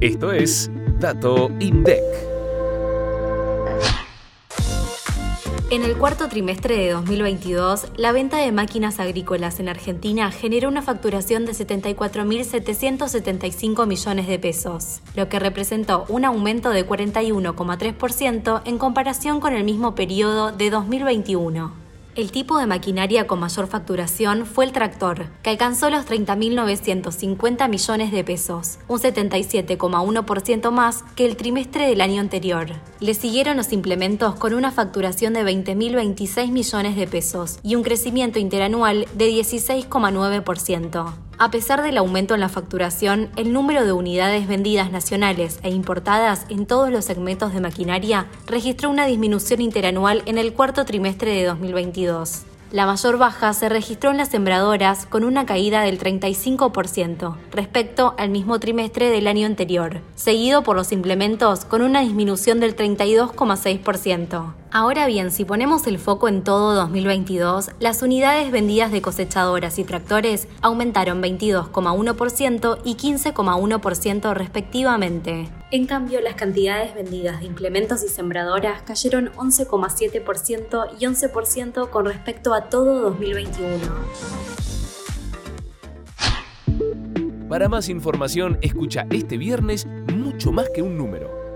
Esto es Dato INDEC. En el cuarto trimestre de 2022, la venta de máquinas agrícolas en Argentina generó una facturación de 74.775 millones de pesos, lo que representó un aumento de 41,3% en comparación con el mismo periodo de 2021. El tipo de maquinaria con mayor facturación fue el tractor, que alcanzó los 30.950 millones de pesos, un 77,1% más que el trimestre del año anterior. Le siguieron los implementos con una facturación de 20.026 millones de pesos y un crecimiento interanual de 16,9%. A pesar del aumento en la facturación, el número de unidades vendidas nacionales e importadas en todos los segmentos de maquinaria registró una disminución interanual en el cuarto trimestre de 2022. La mayor baja se registró en las sembradoras con una caída del 35% respecto al mismo trimestre del año anterior, seguido por los implementos con una disminución del 32,6%. Ahora bien, si ponemos el foco en todo 2022, las unidades vendidas de cosechadoras y tractores aumentaron 22,1% y 15,1% respectivamente. En cambio, las cantidades vendidas de implementos y sembradoras cayeron 11,7% y 11% con respecto a todo 2021. Para más información, escucha este viernes mucho más que un número.